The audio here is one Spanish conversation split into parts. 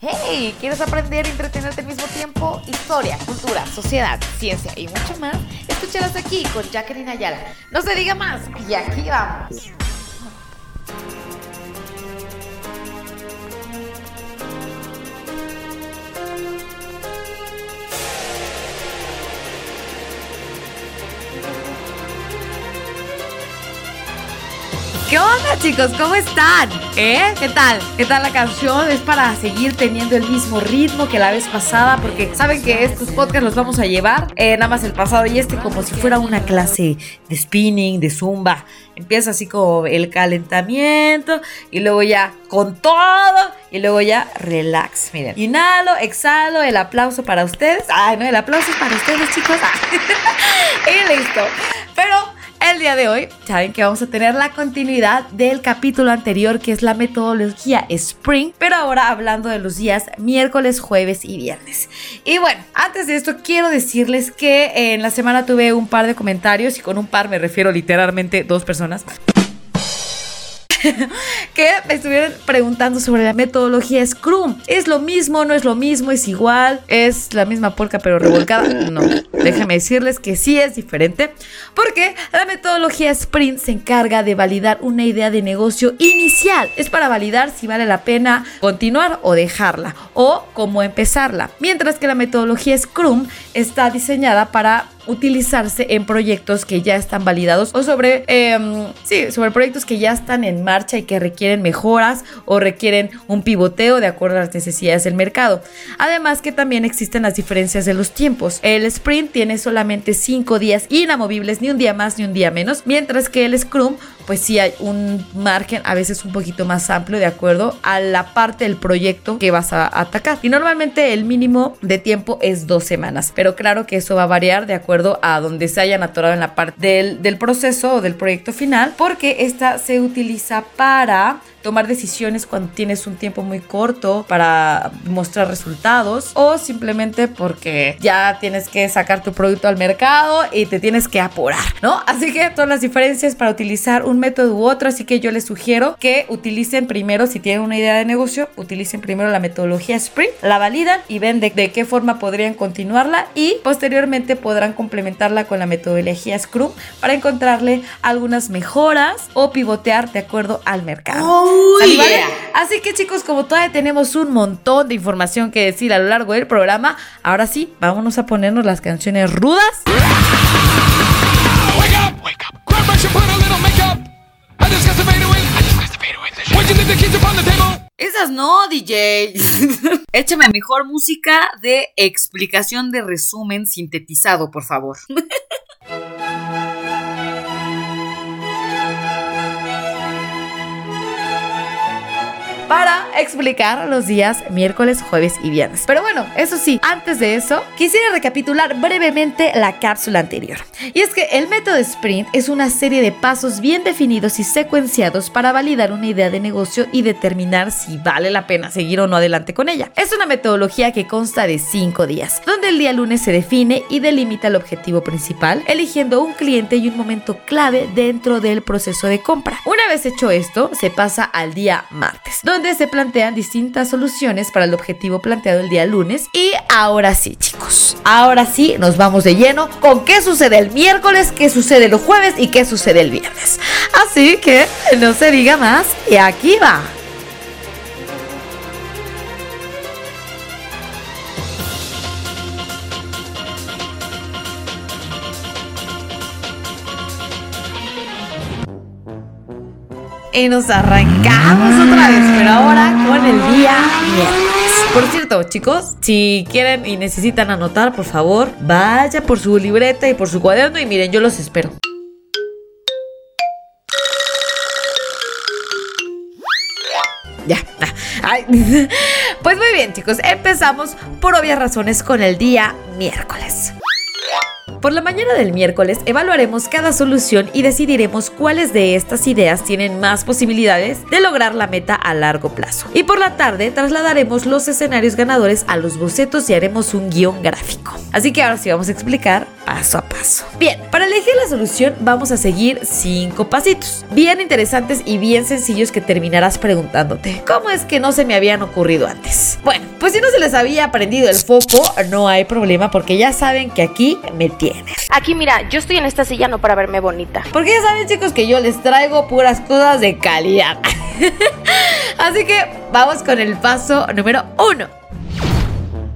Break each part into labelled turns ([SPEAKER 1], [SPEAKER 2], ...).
[SPEAKER 1] Hey, ¿quieres aprender y entretenerte al mismo tiempo? Historia, cultura, sociedad, ciencia y mucho más. Escúchalas aquí con Jacqueline Ayala. No se diga más y aquí vamos. ¿Qué onda chicos? ¿Cómo están? ¿Eh? ¿Qué tal? ¿Qué tal la canción? Es para seguir teniendo el mismo ritmo que la vez pasada porque saben que estos podcasts los vamos a llevar eh, nada más el pasado y este como si fuera una clase de spinning, de zumba. Empieza así como el calentamiento y luego ya con todo y luego ya relax. Miren, inhalo, exhalo, el aplauso para ustedes. Ay, no, el aplauso es para ustedes chicos. y listo. Pero el día de hoy, saben que vamos a tener la continuidad del capítulo anterior, que es la metodología Spring, pero ahora hablando de los días miércoles, jueves y viernes. Y bueno, antes de esto, quiero decirles que en la semana tuve un par de comentarios, y con un par me refiero literalmente dos personas que me estuvieron preguntando sobre la metodología Scrum. ¿Es lo mismo? ¿No es lo mismo? ¿Es igual? ¿Es la misma polka pero revolcada? No, déjame decirles que sí es diferente porque la metodología Sprint se encarga de validar una idea de negocio inicial. Es para validar si vale la pena continuar o dejarla o cómo empezarla. Mientras que la metodología Scrum está diseñada para utilizarse en proyectos que ya están validados o sobre, em, sí, sobre proyectos que ya están en marcha y que requieren mejoras o requieren un pivoteo de acuerdo a las necesidades del mercado. Además que también existen las diferencias de los tiempos. El sprint tiene solamente 5 días inamovibles, ni un día más ni un día menos, mientras que el Scrum pues sí hay un margen a veces un poquito más amplio de acuerdo a la parte del proyecto que vas a atacar. Y normalmente el mínimo de tiempo es dos semanas, pero claro que eso va a variar de acuerdo a donde se hayan atorado en la parte del, del proceso o del proyecto final, porque esta se utiliza para tomar decisiones cuando tienes un tiempo muy corto para mostrar resultados o simplemente porque ya tienes que sacar tu producto al mercado y te tienes que apurar, ¿no? Así que todas las diferencias para utilizar un método u otro, así que yo les sugiero que utilicen primero, si tienen una idea de negocio, utilicen primero la metodología Sprint, la validan y ven de, qué forma podrían continuarla y posteriormente podrán complementarla con la metodología Scrum para encontrarle algunas mejoras o pivotear de acuerdo al mercado. Oh, Así que chicos, como todavía tenemos un montón de información que decir a lo largo del programa, ahora sí, vámonos a ponernos las canciones rudas. Esas no, DJ. Échame mejor música de explicación de resumen sintetizado, por favor. para explicar los días miércoles, jueves y viernes. Pero bueno, eso sí, antes de eso, quisiera recapitular brevemente la cápsula anterior. Y es que el método Sprint es una serie de pasos bien definidos y secuenciados para validar una idea de negocio y determinar si vale la pena seguir o no adelante con ella. Es una metodología que consta de cinco días, donde el día lunes se define y delimita el objetivo principal, eligiendo un cliente y un momento clave dentro del proceso de compra. Una vez hecho esto, se pasa al día martes, donde se plantean distintas soluciones para el objetivo planteado el día lunes. Y ahora sí, chicos, ahora sí nos vamos de lleno con qué sucede el miércoles, qué sucede el jueves y qué sucede el viernes. Así que no se diga más y aquí va. Y nos arrancamos otra vez, pero ahora con el día miércoles. Por cierto, chicos, si quieren y necesitan anotar, por favor, vaya por su libreta y por su cuaderno y miren, yo los espero. Ya. Pues muy bien, chicos, empezamos por obvias razones con el día miércoles. Por la mañana del miércoles evaluaremos cada solución y decidiremos cuáles de estas ideas tienen más posibilidades de lograr la meta a largo plazo. Y por la tarde trasladaremos los escenarios ganadores a los bocetos y haremos un guion gráfico. Así que ahora sí vamos a explicar paso a paso. Bien, para elegir la solución vamos a seguir cinco pasitos, bien interesantes y bien sencillos que terminarás preguntándote, ¿cómo es que no se me habían ocurrido antes? Bueno, pues si no se les había aprendido el foco, no hay problema porque ya saben que aquí me tienen.
[SPEAKER 2] Aquí mira, yo estoy en esta silla no para verme bonita.
[SPEAKER 1] Porque ya saben chicos que yo les traigo puras cosas de calidad. Así que vamos con el paso número uno.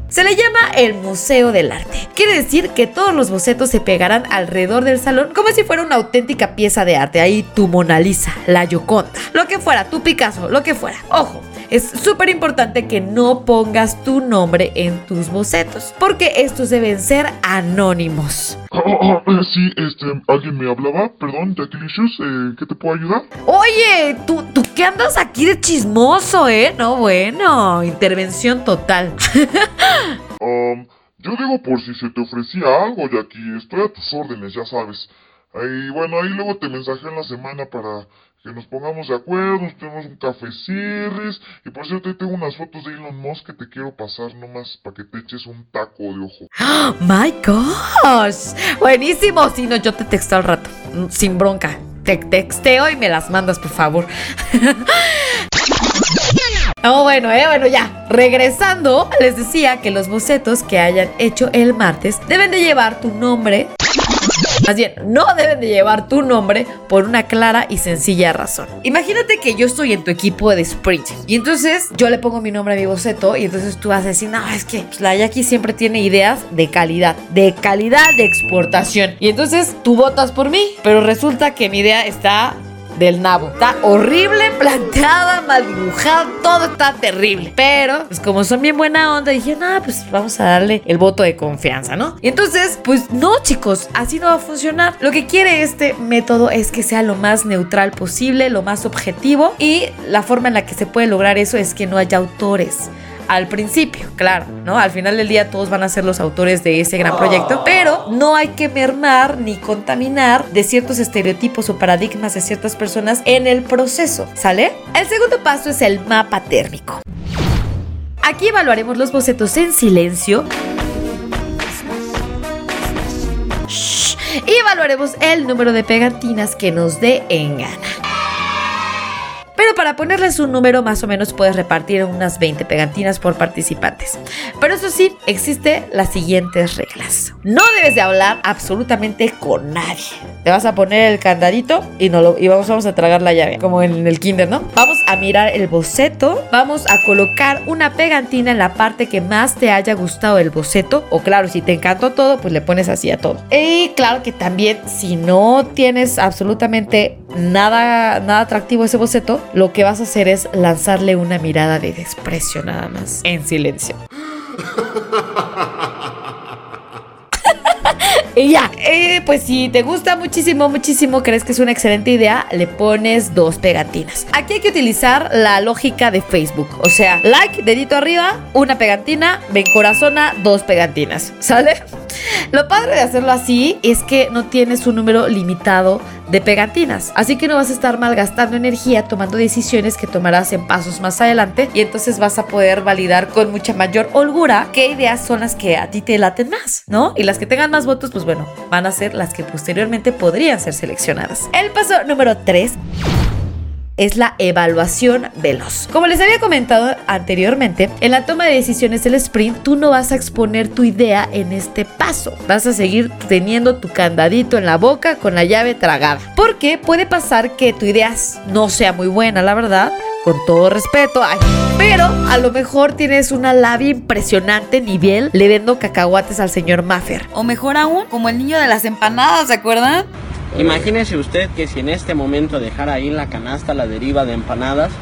[SPEAKER 1] Se le llama el Museo del Arte. Quiere decir que todos los bocetos se pegarán alrededor del salón como si fuera una auténtica pieza de arte. Ahí tu Mona Lisa, la Yoconda, lo que fuera, tu Picasso, lo que fuera. Ojo, es súper importante que no pongas tu nombre en tus bocetos, porque estos deben ser anónimos.
[SPEAKER 3] Ah, ah, ah, sí, este, alguien me hablaba, perdón, Jacquilicious, eh, ¿qué te puedo ayudar?
[SPEAKER 1] Oye, ¿tú, tú qué andas aquí de chismoso, ¿eh? No, bueno, intervención total.
[SPEAKER 3] um, yo digo por si se te ofrecía algo, Jackie, estoy a tus órdenes, ya sabes. Y bueno, ahí luego te mensajé en la semana para que nos pongamos de acuerdo, nos tenemos un café cierres. Y por cierto, ahí tengo unas fotos de Elon Musk que te quiero pasar nomás para que te eches un taco de ojo.
[SPEAKER 1] ¡Oh, ¡My gosh! Buenísimo. Si no, yo te texto al rato. Sin bronca. Te texteo y me las mandas, por favor. Oh, bueno, eh, bueno, ya. Regresando, les decía que los bocetos que hayan hecho el martes deben de llevar tu nombre, más bien, no deben de llevar tu nombre por una clara y sencilla razón. Imagínate que yo estoy en tu equipo de sprint y entonces yo le pongo mi nombre a mi boceto y entonces tú vas a decir, no, es que la Jackie siempre tiene ideas de calidad, de calidad de exportación. Y entonces tú votas por mí, pero resulta que mi idea está del nabo. Está horrible planteada, mal dibujada, todo está terrible. Pero, pues como son bien buena onda, dije, no, pues vamos a darle el voto de confianza, ¿no? Y entonces, pues no, chicos, así no va a funcionar. Lo que quiere este método es que sea lo más neutral posible, lo más objetivo. Y la forma en la que se puede lograr eso es que no haya autores al principio, claro, ¿no? Al final del día todos van a ser los autores de ese gran proyecto, pero no hay que mermar ni contaminar de ciertos estereotipos o paradigmas de ciertas personas en el proceso, ¿sale? El segundo paso es el mapa térmico. Aquí evaluaremos los bocetos en silencio. y evaluaremos el número de pegatinas que nos dé en gana. Pero para ponerles un número más o menos puedes repartir unas 20 pegantinas por participantes. Pero eso sí, existen las siguientes reglas. No debes de hablar absolutamente con nadie. Te vas a poner el candadito y, no lo, y vamos, a tragar la llave, como en el kinder, ¿no? Vamos a mirar el boceto, vamos a colocar una pegantina en la parte que más te haya gustado el boceto. O claro, si te encantó todo, pues le pones así a todo. Y claro que también, si no tienes absolutamente nada, nada atractivo ese boceto, lo que vas a hacer es lanzarle una mirada de desprecio nada más, en silencio. Y ya, eh, pues si te gusta muchísimo, muchísimo, crees que es una excelente idea, le pones dos pegatinas. Aquí hay que utilizar la lógica de Facebook. O sea, like, dedito arriba, una pegatina, ven corazona, dos pegatinas. ¿Sale? Lo padre de hacerlo así es que no tienes un número limitado de pegatinas. Así que no vas a estar malgastando energía tomando decisiones que tomarás en pasos más adelante y entonces vas a poder validar con mucha mayor holgura qué ideas son las que a ti te laten más, ¿no? Y las que tengan más votos, pues bueno, van a ser las que posteriormente podrían ser seleccionadas. El paso número 3 es la evaluación veloz. Como les había comentado anteriormente, en la toma de decisiones del sprint tú no vas a exponer tu idea en este paso. Vas a seguir teniendo tu candadito en la boca con la llave tragada. Porque puede pasar que tu idea no sea muy buena, la verdad, con todo respeto, pero a lo mejor tienes una labia impresionante nivel le vendo cacahuates al señor Maffer. O mejor aún, como el niño de las empanadas, ¿se acuerdan?
[SPEAKER 4] Imagínese usted que si en este momento dejara ahí en la canasta la deriva de empanadas,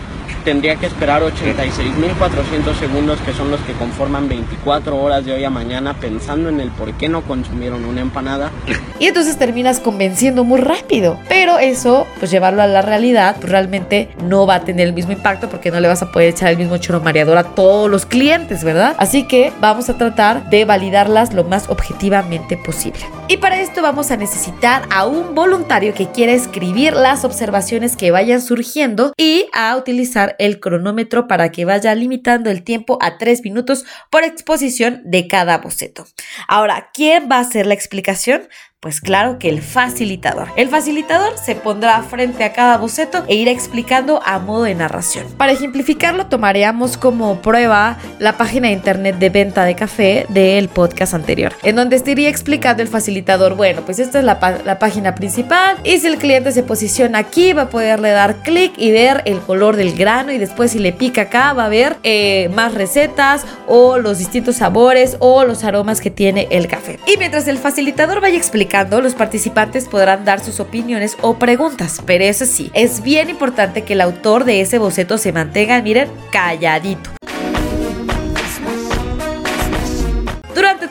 [SPEAKER 4] tendría que esperar 86.400 segundos que son los que conforman 24 horas de hoy a mañana pensando en el por qué no consumieron una empanada.
[SPEAKER 1] Y entonces terminas convenciendo muy rápido. Pero eso, pues llevarlo a la realidad, pues realmente no va a tener el mismo impacto porque no le vas a poder echar el mismo choro mareador a todos los clientes, ¿verdad? Así que vamos a tratar de validarlas lo más objetivamente posible. Y para esto vamos a necesitar a un voluntario que quiera escribir las observaciones que vayan surgiendo y a utilizar el cronómetro para que vaya limitando el tiempo a 3 minutos por exposición de cada boceto. Ahora, ¿quién va a hacer la explicación? Pues claro que el facilitador. El facilitador se pondrá frente a cada boceto e irá explicando a modo de narración. Para ejemplificarlo, tomaríamos como prueba la página de internet de venta de café del podcast anterior, en donde estaría explicando el facilitador, bueno, pues esta es la, página principal y si el cliente se posiciona aquí va a poderle dar clic y ver el color del grano y después si le pica acá va a ver eh, más recetas o los distintos sabores o los aromas que tiene el café. Y mientras el facilitador vaya explicando los participantes podrán dar sus opiniones o preguntas, pero eso sí, es bien importante que el autor de ese boceto se mantenga, miren, calladito.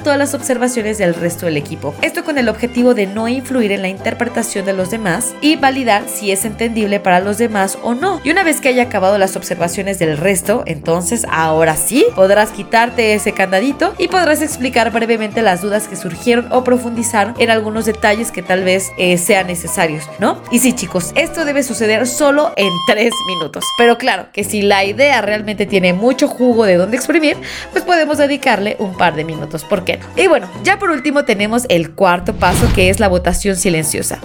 [SPEAKER 1] Todas las observaciones del resto del equipo. Esto con el objetivo de no influir en la interpretación de los demás y validar si es entendible para los demás o no. Y una vez que haya acabado las observaciones del resto, entonces ahora sí podrás quitarte ese candadito y podrás explicar brevemente las dudas que surgieron o profundizar en algunos detalles que tal vez eh, sean necesarios, ¿no? Y sí chicos, esto debe suceder solo en tres minutos. Pero claro, que si la idea realmente tiene mucho jugo de dónde exprimir, pues podemos dedicarle un par de minutos. Y bueno, ya por último tenemos el cuarto paso que es la votación silenciosa.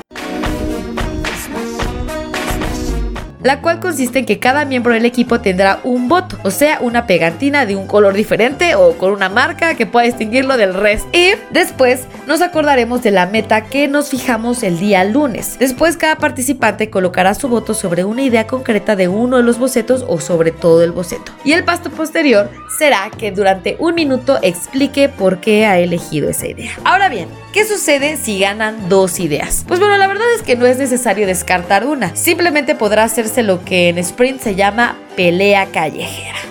[SPEAKER 1] la cual consiste en que cada miembro del equipo tendrá un voto, o sea, una pegatina de un color diferente o con una marca que pueda distinguirlo del resto. Y después nos acordaremos de la meta que nos fijamos el día lunes. Después cada participante colocará su voto sobre una idea concreta de uno de los bocetos o sobre todo el boceto. Y el paso posterior será que durante un minuto explique por qué ha elegido esa idea. Ahora bien, ¿qué sucede si ganan dos ideas? Pues bueno, la verdad es que no es necesario descartar una, simplemente podrá hacerse lo que en sprint se llama pelea callejera.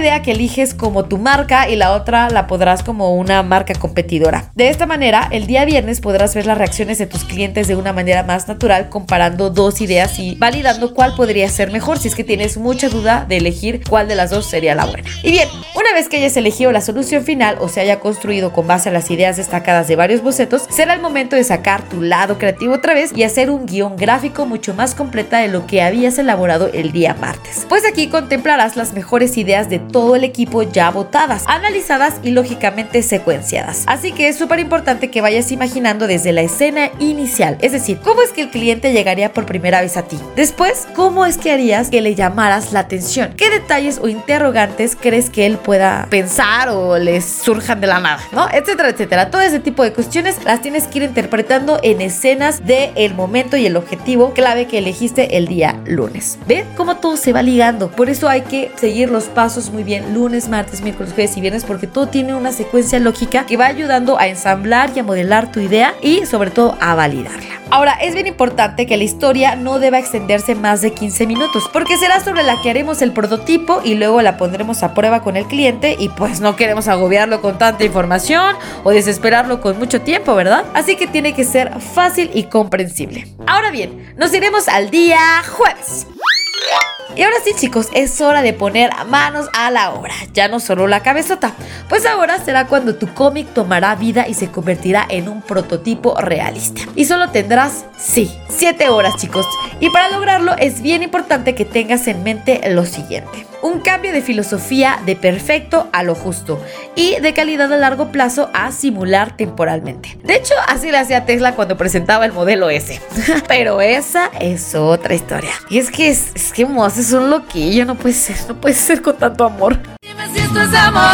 [SPEAKER 1] Idea que eliges como tu marca y la otra la podrás como una marca competidora. De esta manera, el día viernes podrás ver las reacciones de tus clientes de una manera más natural comparando dos ideas y validando cuál podría ser mejor si es que tienes mucha duda de elegir cuál de las dos sería la buena. Y bien, una vez que hayas elegido la solución final o se haya construido con base a las ideas destacadas de varios bocetos, será el momento de sacar tu lado creativo otra vez y hacer un guion gráfico mucho más completa de lo que habías elaborado el día martes. Pues aquí contemplarás las mejores ideas de todo el equipo ya votadas, analizadas y lógicamente secuenciadas. Así que es súper importante que vayas imaginando desde la escena inicial, es decir, cómo es que el cliente llegaría por primera vez a ti. Después, cómo es que harías que le llamaras la atención. ¿Qué detalles o interrogantes crees que él pueda pensar o les surjan de la nada, ¿no? Etcétera, etcétera. Todo ese tipo de cuestiones las tienes que ir interpretando en escenas del el momento y el objetivo clave que elegiste el día lunes. ¿Ven cómo todo se va ligando? Por eso hay que seguir los pasos muy bien lunes, martes, miércoles, jueves y viernes porque todo tiene una secuencia lógica que va ayudando a ensamblar y a modelar tu idea y sobre todo a validarla. Ahora, es bien importante que la historia no deba extenderse más de 15 minutos porque será sobre la que haremos el prototipo y luego la pondremos a prueba con el cliente y pues no queremos agobiarlo con tanta información o desesperarlo con mucho tiempo, ¿verdad? Así que tiene que ser fácil y comprensible. Ahora bien, nos iremos al día jueves. Y ahora sí chicos, es hora de poner manos a la obra, ya no solo la cabezota, pues ahora será cuando tu cómic tomará vida y se convertirá en un prototipo realista. Y solo tendrás, sí, 7 horas chicos. Y para lograrlo es bien importante que tengas en mente lo siguiente un cambio de filosofía de perfecto a lo justo y de calidad a largo plazo a simular temporalmente. De hecho, así le hacía Tesla cuando presentaba el modelo S. Pero esa es otra historia. Y es que es, es que es un loquillo, no puede ser, no puede ser con tanto amor. Dime si esto es amor.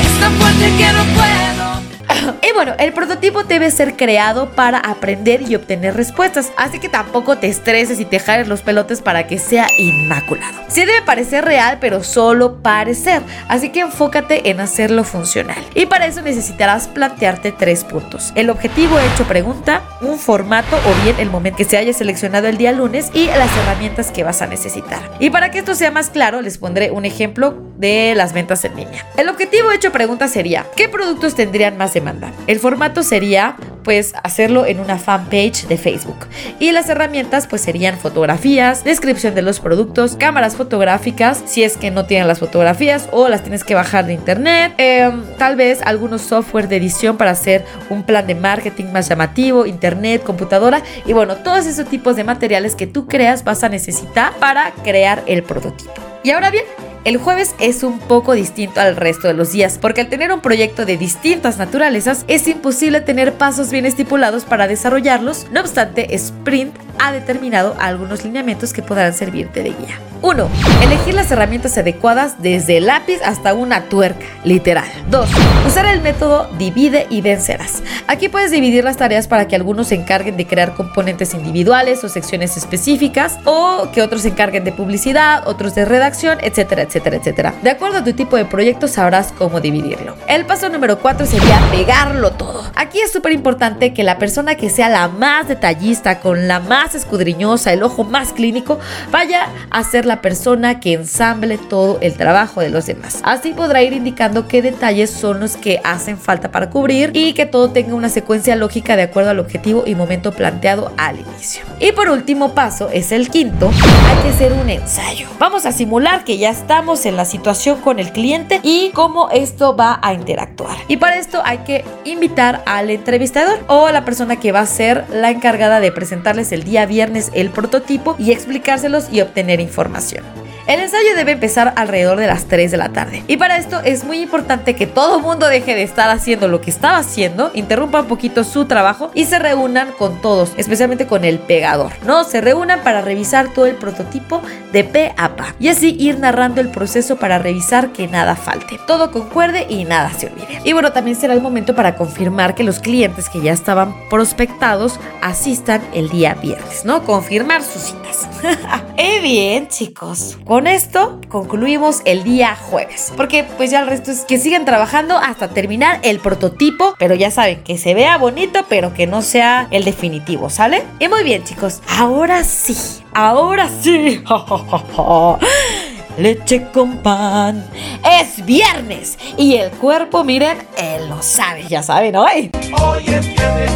[SPEAKER 1] Es tan fuerte que no puedo. Y bueno, el prototipo debe ser creado para aprender y obtener respuestas, así que tampoco te estreses y te jales los pelotes para que sea inmaculado. Sí debe parecer real, pero solo parecer, así que enfócate en hacerlo funcional. Y para eso necesitarás plantearte tres puntos. El objetivo hecho pregunta, un formato o bien el momento que se haya seleccionado el día lunes y las herramientas que vas a necesitar. Y para que esto sea más claro, les pondré un ejemplo de las ventas en línea. El objetivo hecho pregunta sería, ¿qué productos tendrían más demanda? El formato sería pues hacerlo en una fanpage de Facebook. Y las herramientas pues serían fotografías, descripción de los productos, cámaras fotográficas, si es que no tienen las fotografías o las tienes que bajar de internet, em, tal vez algunos software de edición para hacer un plan de marketing más llamativo, internet, computadora y bueno, todos esos tipos de materiales que tú creas vas a necesitar para crear el prototipo. Y ahora bien, el jueves es un poco distinto al resto de los días, porque al tener un proyecto de distintas naturalezas, es imposible tener pasos bien estipulados para desarrollarlos. No obstante, Sprint ha determinado algunos lineamientos que podrán servirte de guía. 1. Elegir las herramientas adecuadas desde el lápiz hasta una tuerca, literal. 2. Usar el método divide y vencerás. Aquí puedes dividir las tareas para que algunos se encarguen de crear componentes individuales o secciones específicas o que otros se encarguen de publicidad, otros de redacción, etcétera, etcétera, etcétera. De acuerdo a tu tipo de proyecto sabrás cómo dividirlo. El paso número 4 sería pegarlo todo. Aquí es súper importante que la persona que sea la más detallista, con la más escudriñosa, el ojo más clínico, vaya a ser la persona que ensamble todo el trabajo de los demás. Así podrá ir indicando qué detalles son los que hacen falta para cubrir y que todo tenga una secuencia lógica de acuerdo al objetivo y momento planteado al inicio. Y por último paso, es el quinto, hay que hacer un ensayo. Vamos a simular que ya en la situación con el cliente y cómo esto va a interactuar. Y para esto hay que invitar al entrevistador o a la persona que va a ser la encargada de presentarles el día viernes el prototipo y explicárselos y obtener información. El ensayo debe empezar alrededor de las 3 de la tarde. Y para esto es muy importante que todo mundo deje de estar haciendo lo que estaba haciendo, interrumpa un poquito su trabajo y se reúnan con todos, especialmente con el pegador. No, se reúnan para revisar todo el prototipo de pe a pa y así ir narrando el proceso para revisar que nada falte, todo concuerde y nada se olvide. Y bueno, también será el momento para confirmar que los clientes que ya estaban prospectados asistan el día viernes, ¿no? Confirmar sus citas. y bien, chicos, con esto concluimos el día jueves. Porque pues ya el resto es que sigan trabajando hasta terminar el prototipo. Pero ya saben, que se vea bonito, pero que no sea el definitivo, ¿sale? Y muy bien, chicos. Ahora sí, ahora sí. Leche con pan. Es viernes y el cuerpo, miren, él lo sabe, ya saben, hoy.
[SPEAKER 5] Hoy es viernes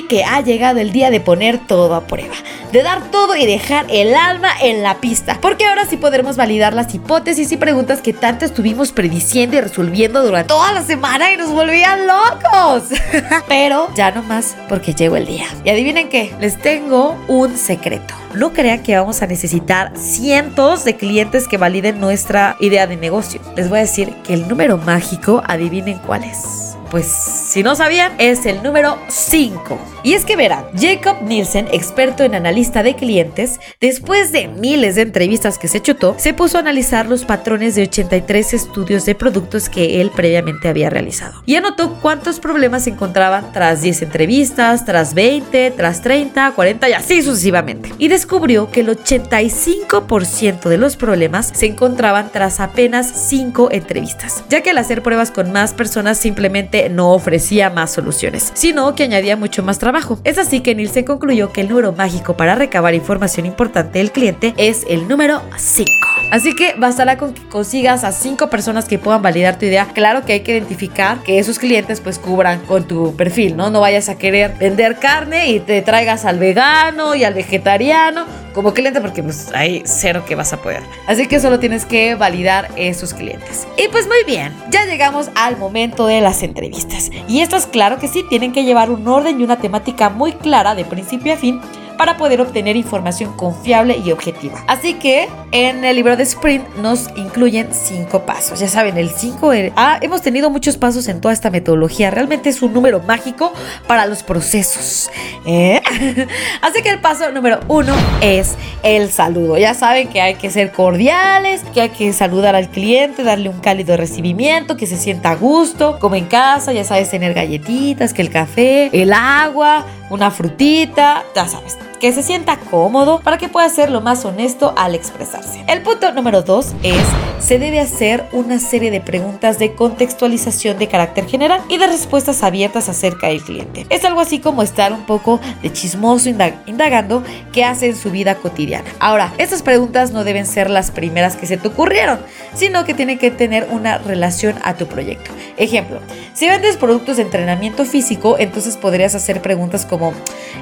[SPEAKER 1] que ha llegado el día de poner todo a prueba, de dar todo y dejar el alma en la pista, porque ahora sí podremos validar las hipótesis y preguntas que tanto estuvimos prediciendo y resolviendo durante toda la semana y nos volvían locos. Pero ya no más porque llegó el día. Y adivinen qué, les tengo un secreto. No crean que vamos a necesitar cientos de clientes que validen nuestra idea de negocio. Les voy a decir que el número mágico, adivinen cuál es pues si no sabían, es el número 5. Y es que verán, Jacob Nielsen, experto en analista de clientes, después de miles de entrevistas que se chutó, se puso a analizar los patrones de 83 estudios de productos que él previamente había realizado. Y anotó cuántos problemas se encontraban tras 10 entrevistas, tras 20, tras 30, 40 y así sucesivamente. Y descubrió que el 85% de los problemas se encontraban tras apenas 5 entrevistas, ya que al hacer pruebas con más personas simplemente no ofrecía más soluciones, sino que añadía mucho más trabajo. Es así que Nielsen concluyó que el número mágico para recabar información importante del cliente es el número 5. Así que bastará con que consigas a 5 personas que puedan validar tu idea. Claro que hay que identificar que esos clientes pues cubran con tu perfil, ¿no? No vayas a querer vender carne y te traigas al vegano y al vegetariano como cliente porque pues hay cero que vas a poder. Así que solo tienes que validar esos clientes. Y pues muy bien, ya llegamos al momento de las entrevistas. Y estas claro que sí tienen que llevar un orden y una temática muy clara de principio a fin para poder obtener información confiable y objetiva. Así que en el libro de Sprint nos incluyen cinco pasos. Ya saben, el 5 ah, hemos tenido muchos pasos en toda esta metodología. Realmente es un número mágico para los procesos. ¿eh? Así que el paso número uno es el saludo. Ya saben que hay que ser cordiales, que hay que saludar al cliente, darle un cálido recibimiento, que se sienta a gusto, como en casa, ya sabes, tener galletitas, que el café, el agua, una frutita, ya sabes que se sienta cómodo para que pueda ser lo más honesto al expresarse. El punto número dos es, se debe hacer una serie de preguntas de contextualización de carácter general y de respuestas abiertas acerca del cliente. Es algo así como estar un poco de chismoso indagando qué hace en su vida cotidiana. Ahora, estas preguntas no deben ser las primeras que se te ocurrieron, sino que tienen que tener una relación a tu proyecto. Ejemplo, si vendes productos de entrenamiento físico, entonces podrías hacer preguntas como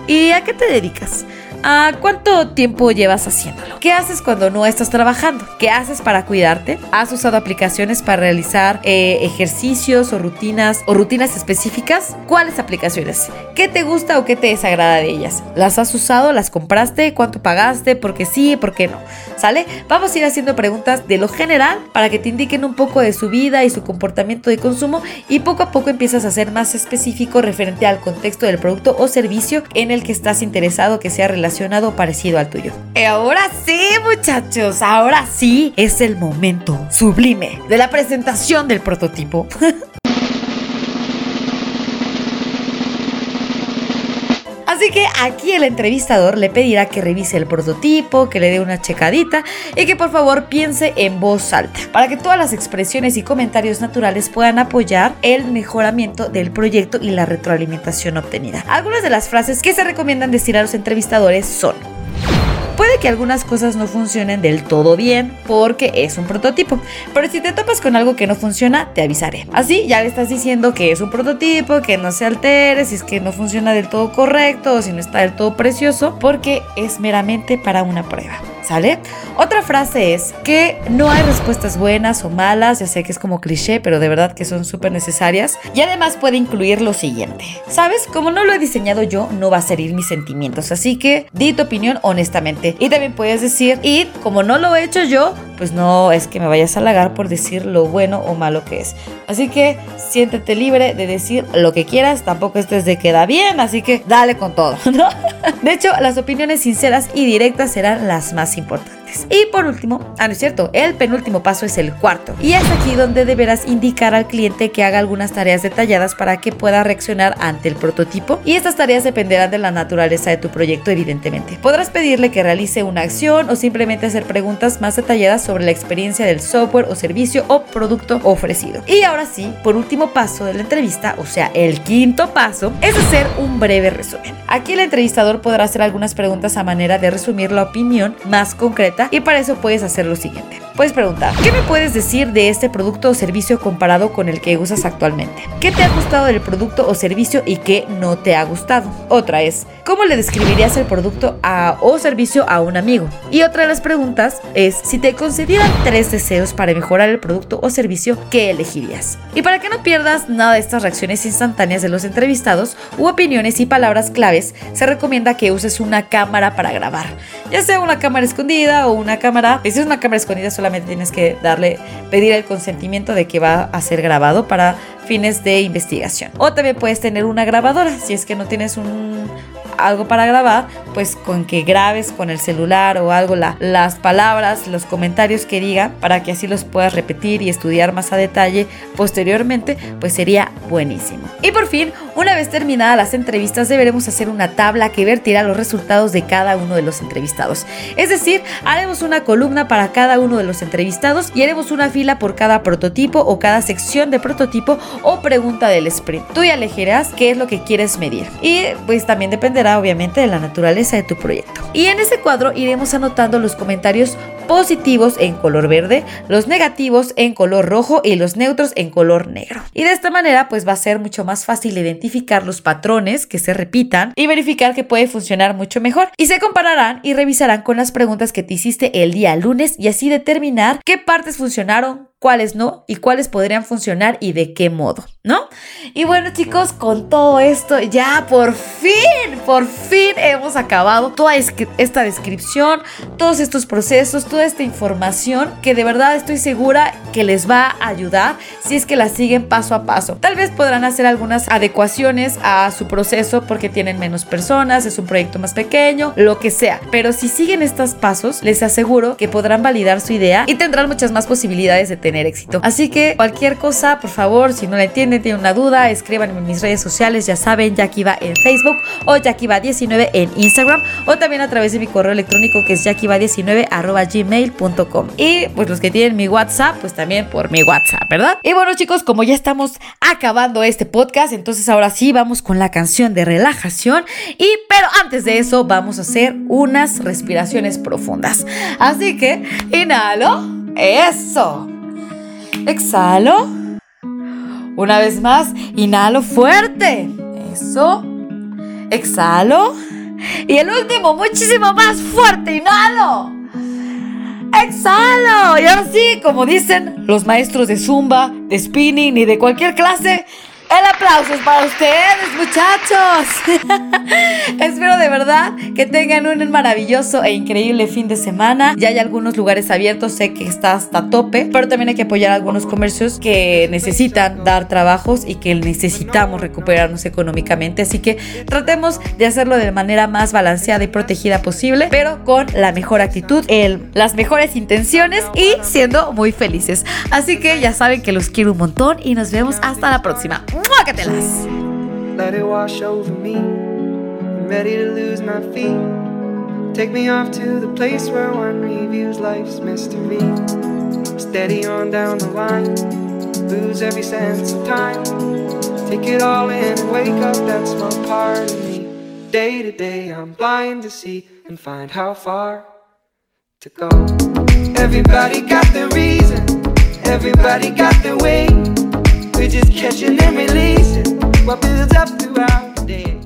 [SPEAKER 1] ¿y a qué te dedicas? ¿A cuánto tiempo llevas haciéndolo? ¿Qué haces cuando no estás trabajando? ¿Qué haces para cuidarte? ¿Has usado aplicaciones para realizar eh, ejercicios o rutinas o rutinas específicas? ¿Cuáles aplicaciones? ¿Qué te gusta o qué te desagrada de ellas? ¿Las has usado? ¿Las compraste? ¿Cuánto pagaste? ¿Por qué sí? ¿Por qué no? ¿Sale? Vamos a ir haciendo preguntas de lo general para que te indiquen un poco de su vida y su comportamiento de consumo y poco a poco empiezas a ser más específico referente al contexto del producto o servicio en el que estás interesado que sea relacionado parecido al tuyo. Y ahora sí, muchachos, ahora sí es el momento sublime de la presentación del prototipo. Así que aquí el entrevistador le pedirá que revise el prototipo, que le dé una checadita y que por favor piense en voz alta, para que todas las expresiones y comentarios naturales puedan apoyar el mejoramiento del proyecto y la retroalimentación obtenida. Algunas de las frases que se recomiendan decir a los entrevistadores son Puede que algunas cosas no funcionen del todo bien porque es un prototipo, pero si te topas con algo que no funciona, te avisaré. Así ya le estás diciendo que es un prototipo, que no se altere, si es que no funciona del todo correcto o si no está del todo precioso, porque es meramente para una prueba. ¿Sale? Otra frase es que no hay respuestas buenas o malas, ya sé que es como cliché, pero de verdad que son súper necesarias. Y además puede incluir lo siguiente. ¿Sabes? Como no lo he diseñado yo, no va a herir mis sentimientos, así que di tu opinión honestamente. Y también puedes decir, y como no lo he hecho yo, pues no es que me vayas a halagar por decir lo bueno o malo que es. Así que siéntete libre de decir lo que quieras, tampoco estés de queda bien, así que dale con todo, ¿no? De hecho, las opiniones sinceras y directas serán las más importantes. Y por último, ah, no es cierto, el penúltimo paso es el cuarto. Y es aquí donde deberás indicar al cliente que haga algunas tareas detalladas para que pueda reaccionar ante el prototipo. Y estas tareas dependerán de la naturaleza de tu proyecto, evidentemente. Podrás pedirle que realice una acción o simplemente hacer preguntas más detalladas sobre la experiencia del software o servicio o producto ofrecido. Y ahora sí, por último paso de la entrevista, o sea, el quinto paso, es hacer un breve resumen. Aquí el entrevistador podrá hacer algunas preguntas a manera de resumir la opinión más concreta y para eso puedes hacer lo siguiente. Puedes preguntar, ¿qué me puedes decir de este producto o servicio comparado con el que usas actualmente? ¿Qué te ha gustado del producto o servicio y qué no te ha gustado? Otra es, ¿cómo le describirías el producto o servicio a un amigo? Y otra de las preguntas es, si te concedieran tres deseos para mejorar el producto o servicio, ¿qué elegirías? Y para que no pierdas nada de estas reacciones instantáneas de los entrevistados u opiniones y palabras claves, se recomienda que uses una cámara para grabar, ya sea una cámara escondida una cámara, si es una cámara escondida solamente tienes que darle, pedir el consentimiento de que va a ser grabado para fines de investigación. O también puedes tener una grabadora, si es que no tienes un, algo para grabar, pues con que grabes con el celular o algo la, las palabras, los comentarios que diga, para que así los puedas repetir y estudiar más a detalle posteriormente, pues sería buenísimo. Y por fin, una vez terminadas las entrevistas, deberemos hacer una tabla que vertirá los resultados de cada uno de los entrevistados. Es decir, haremos una columna para cada uno de los entrevistados y haremos una fila por cada prototipo o cada sección de prototipo o pregunta del sprint. Tú ya elegirás qué es lo que quieres medir. Y pues también dependerá obviamente de la naturaleza de tu proyecto. Y en ese cuadro iremos anotando los comentarios positivos en color verde, los negativos en color rojo y los neutros en color negro. Y de esta manera pues va a ser mucho más fácil identificar los patrones que se repitan y verificar que puede funcionar mucho mejor. Y se compararán y revisarán con las preguntas que te hiciste el día lunes y así determinar qué partes funcionaron, cuáles no y cuáles podrían funcionar y de qué modo, ¿no? Y bueno chicos, con todo esto ya por fin, por fin hemos acabado toda esta descripción, todos estos procesos, toda esta información que de verdad estoy segura que les va a ayudar si es que la siguen paso a paso. Tal vez podrán hacer algunas adecuaciones a su proceso porque tienen menos personas, es un proyecto más pequeño, lo que sea. Pero si siguen estos pasos, les aseguro que podrán validar su idea y tendrán muchas más posibilidades de tener tener éxito. Así que cualquier cosa, por favor, si no la entienden, tienen una duda, escríbanme en mis redes sociales, ya saben, Yakiva en Facebook o Yakiva19 en Instagram o también a través de mi correo electrónico que es yakiva19 arroba gmail.com. Y pues los que tienen mi WhatsApp, pues también por mi WhatsApp, ¿verdad? Y bueno chicos, como ya estamos acabando este podcast, entonces ahora sí vamos con la canción de relajación. Y pero antes de eso vamos a hacer unas respiraciones profundas. Así que inhalo, eso. Exhalo. Una vez más, inhalo fuerte. Eso. Exhalo. Y el último, muchísimo más fuerte. Inhalo. Exhalo. Y ahora sí, como dicen los maestros de zumba, de spinning y de cualquier clase, el aplauso es para ustedes, muchachos. Espero de verdad que tengan un maravilloso e increíble fin de semana. Ya hay algunos lugares abiertos, sé que está hasta tope, pero también hay que apoyar a algunos comercios que necesitan dar trabajos y que necesitamos recuperarnos económicamente. Así que tratemos de hacerlo de manera más balanceada y protegida posible, pero con la mejor actitud, las mejores intenciones y siendo muy felices. Así que ya saben que los quiero un montón y nos vemos hasta la próxima. ¡Muácatelas!
[SPEAKER 6] Let it wash over me. I'm ready to lose my feet. Take me off to the place where one reviews life's mystery. Steady on down the line. Lose every sense of time. Take it all in and wake up that small part of me. Day to day, I'm blind to see and find how far to go. Everybody got their reason. Everybody got their way. We're just catching and releasing what builds up throughout the day.